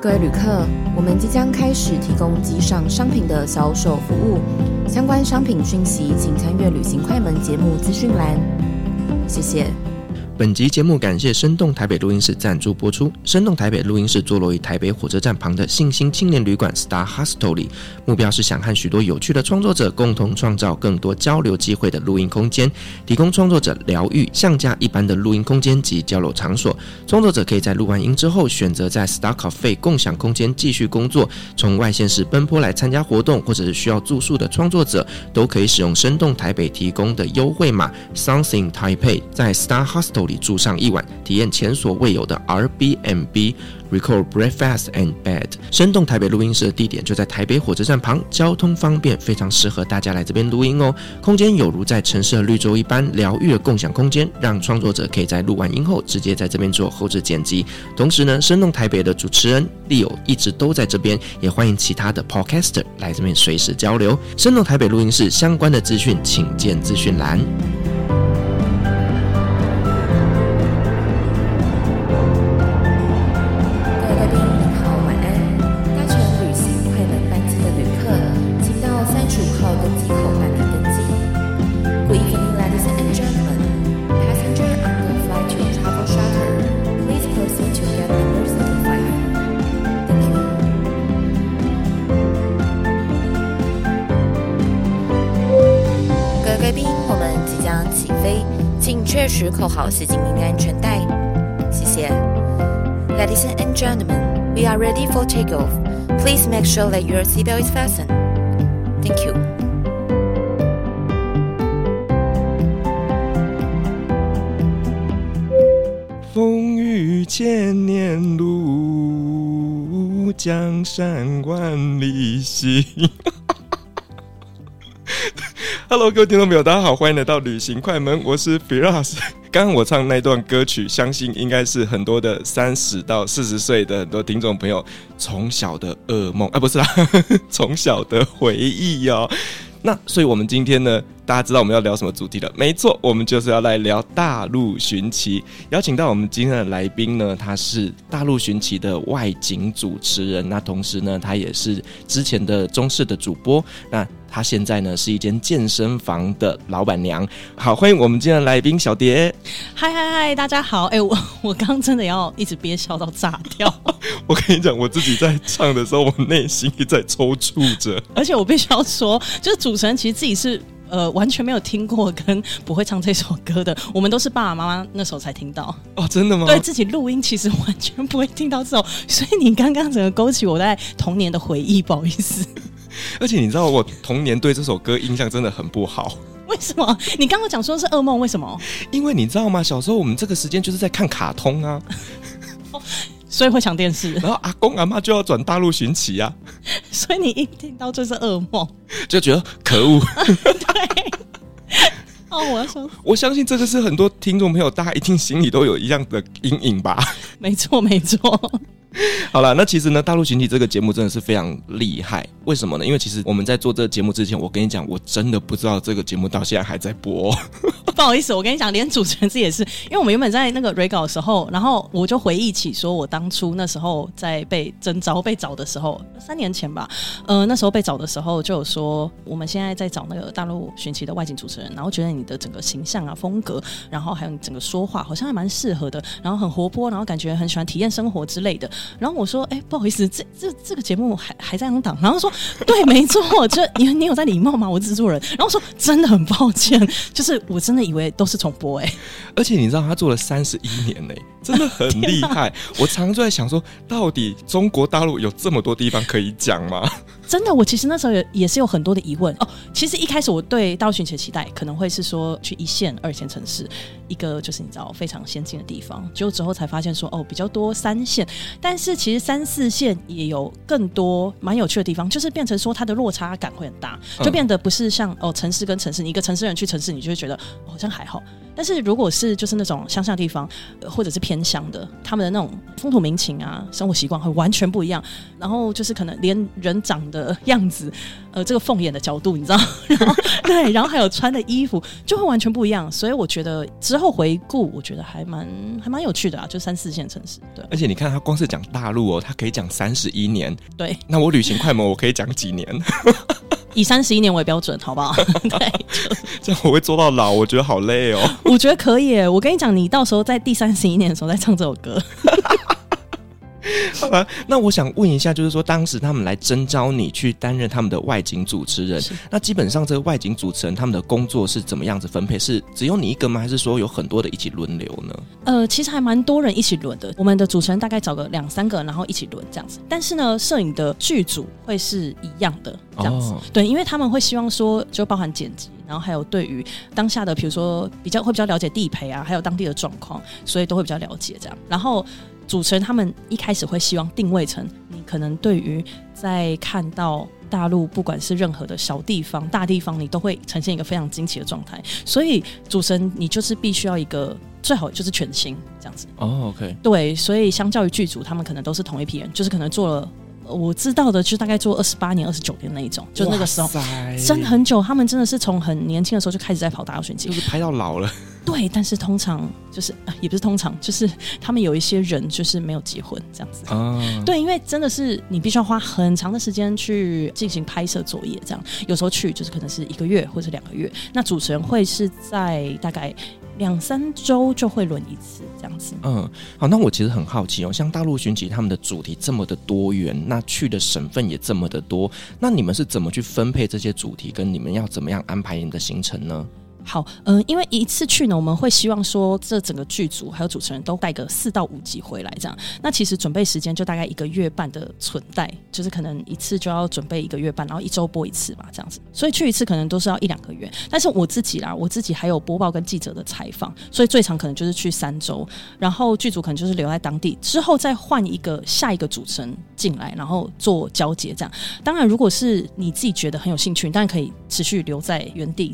各位旅客，我们即将开始提供机上商品的销售服务，相关商品讯息请参阅旅行快门节目资讯栏。谢谢。本集节目感谢生动台北录音室赞助播出。生动台北录音室坐落于台北火车站旁的信心青年旅馆 Star Hostel 里，目标是想和许多有趣的创作者共同创造更多交流机会的录音空间，提供创作者疗愈、像家一般的录音空间及交流场所。创作者可以在录完音之后，选择在 Star Cafe 共享空间继续工作。从外县市奔波来参加活动，或者是需要住宿的创作者，都可以使用生动台北提供的优惠码 Something Taipei，在 Star Hostel。里住上一晚，体验前所未有的 Airbnb。Record breakfast and bed。生动台北录音室的地点就在台北火车站旁，交通方便，非常适合大家来这边录音哦。空间有如在城市的绿洲一般疗愈的共享空间，让创作者可以在录完音后直接在这边做后制剪辑。同时呢，生动台北的主持人 Leo 一直都在这边，也欢迎其他的 Podcaster 来这边随时交流。生动台北录音室相关的资讯，请见资讯栏。来宾，我们即将起飞，请确实扣好系紧您的安全带，谢谢。Ladies and gentlemen, we are ready for takeoff. Please make sure that your seatbelt is fastened. Thank you. 风雨千年路，江山万里行。Hello，各位听众朋友，大家好，欢迎来到旅行快门，我是 Firas。刚刚我唱那段歌曲，相信应该是很多的三十到四十岁的很多听众朋友从小的噩梦，啊，不是啊，从小的回忆哟、哦。那所以，我们今天呢，大家知道我们要聊什么主题了？没错，我们就是要来聊大陆寻奇。邀请到我们今天的来宾呢，他是大陆寻奇的外景主持人，那同时呢，他也是之前的中视的主播。那他现在呢，是一间健身房的老板娘。好，欢迎我们今天的来宾小蝶。嗨嗨嗨，大家好！哎、欸，我我刚刚真的要一直憋笑到炸掉。我跟你讲，我自己在唱的时候，我内心也在抽搐着。而且我必须要说，就是主持人其实自己是呃完全没有听过跟不会唱这首歌的。我们都是爸爸妈妈那时候才听到。哦，真的吗？对自己录音其实完全不会听到这首，所以你刚刚整个勾起我在童年的回忆，不好意思。而且你知道，我童年对这首歌印象真的很不好。为什么？你刚刚讲说是噩梦，为什么？因为你知道吗？小时候我们这个时间就是在看卡通啊，所以会抢电视。然后阿公阿妈就要转大陆寻奇啊，所以你一听到这是噩梦，就觉得可恶。对。哦，我要说，我相信这个是很多听众朋友，大家一定心里都有一样的阴影吧？没错，没错。好了，那其实呢，大陆寻奇这个节目真的是非常厉害。为什么呢？因为其实我们在做这个节目之前，我跟你讲，我真的不知道这个节目到现在还在播。不好意思，我跟你讲，连主持人自己也是，因为我们原本在那个 re 稿的时候，然后我就回忆起说，我当初那时候在被征召、被找的时候，三年前吧，呃，那时候被找的时候就有说，我们现在在找那个大陆寻奇的外景主持人，然后觉得你的整个形象啊、风格，然后还有你整个说话，好像还蛮适合的，然后很活泼，然后感觉很喜欢体验生活之类的。然后我说，哎、不好意思，这这这个节目还还在当档。然后说，对，没错，就你你有在礼貌吗？我制作人。然后说，真的很抱歉，就是我真的以为都是重播哎、而且你知道他做了三十一年嘞、真的很厉害。我常常就在想说，到底中国大陆有这么多地方可以讲吗？真的，我其实那时候也也是有很多的疑问哦。其实一开始我对大陆寻奇的期待可能会是说去一线、二线城市，一个就是你知道非常先进的地方。结果之后才发现说哦，比较多三线，但是其实三四线也有更多蛮有趣的地方，就是变成说它的落差感会很大，就变得不是像哦城市跟城市，你一个城市人去城市，你就会觉得好像还好。但是如果是就是那种乡下地方，或者是偏乡的，他们的那种风土民情啊，生活习惯会完全不一样。然后就是可能连人长的样子，呃，这个凤眼的角度，你知道，然后对，然后还有穿的衣服就会完全不一样。所以我觉得之后回顾，我觉得还蛮还蛮有趣的啊，就三四线城市。对，而且你看他光是讲大陆哦，他可以讲三十一年。对，那我旅行快门我可以讲几年？以三十一年为标准，好不好？对，这样我会做到老，我觉得好累哦。我觉得可以，我跟你讲，你到时候在第三十一年的时候再唱这首歌。好吧，那我想问一下，就是说当时他们来征召你去担任他们的外景主持人，那基本上这个外景主持人他们的工作是怎么样子分配？是只有你一个吗？还是说有很多的一起轮流呢？呃，其实还蛮多人一起轮的。我们的主持人大概找个两三个，然后一起轮这样子。但是呢，摄影的剧组会是一样的这样子。哦、对，因为他们会希望说，就包含剪辑，然后还有对于当下的，比如说比较会比较了解地陪啊，还有当地的状况，所以都会比较了解这样。然后。主持人他们一开始会希望定位成你可能对于在看到大陆不管是任何的小地方、大地方，你都会呈现一个非常惊奇的状态。所以主持人你就是必须要一个最好就是全新这样子。哦，OK，对，所以相较于剧组，他们可能都是同一批人，就是可能做了我知道的，就大概做二十八年、二十九年那一种，就那个时候真的很久。他们真的是从很年轻的时候就开始在跑大陆选景，就是拍到老了。对，但是通常就是啊，也不是通常，就是他们有一些人就是没有结婚这样子。啊，对，因为真的是你必须要花很长的时间去进行拍摄作业，这样有时候去就是可能是一个月或者两个月。那主持人会是在大概两三周就会轮一次这样子。嗯，好，那我其实很好奇哦，像大陆巡集他们的主题这么的多元，那去的省份也这么的多，那你们是怎么去分配这些主题，跟你们要怎么样安排你的行程呢？好，嗯、因为一次去呢，我们会希望说，这整个剧组还有主持人都带个四到五集回来，这样。那其实准备时间就大概一个月半的存带，就是可能一次就要准备一个月半，然后一周播一次嘛，这样子。所以去一次可能都是要一两个月。但是我自己啦，我自己还有播报跟记者的采访，所以最长可能就是去三周。然后剧组可能就是留在当地，之后再换一个下一个主持人进来，然后做交接这样。当然，如果是你自己觉得很有兴趣，当然可以持续留在原地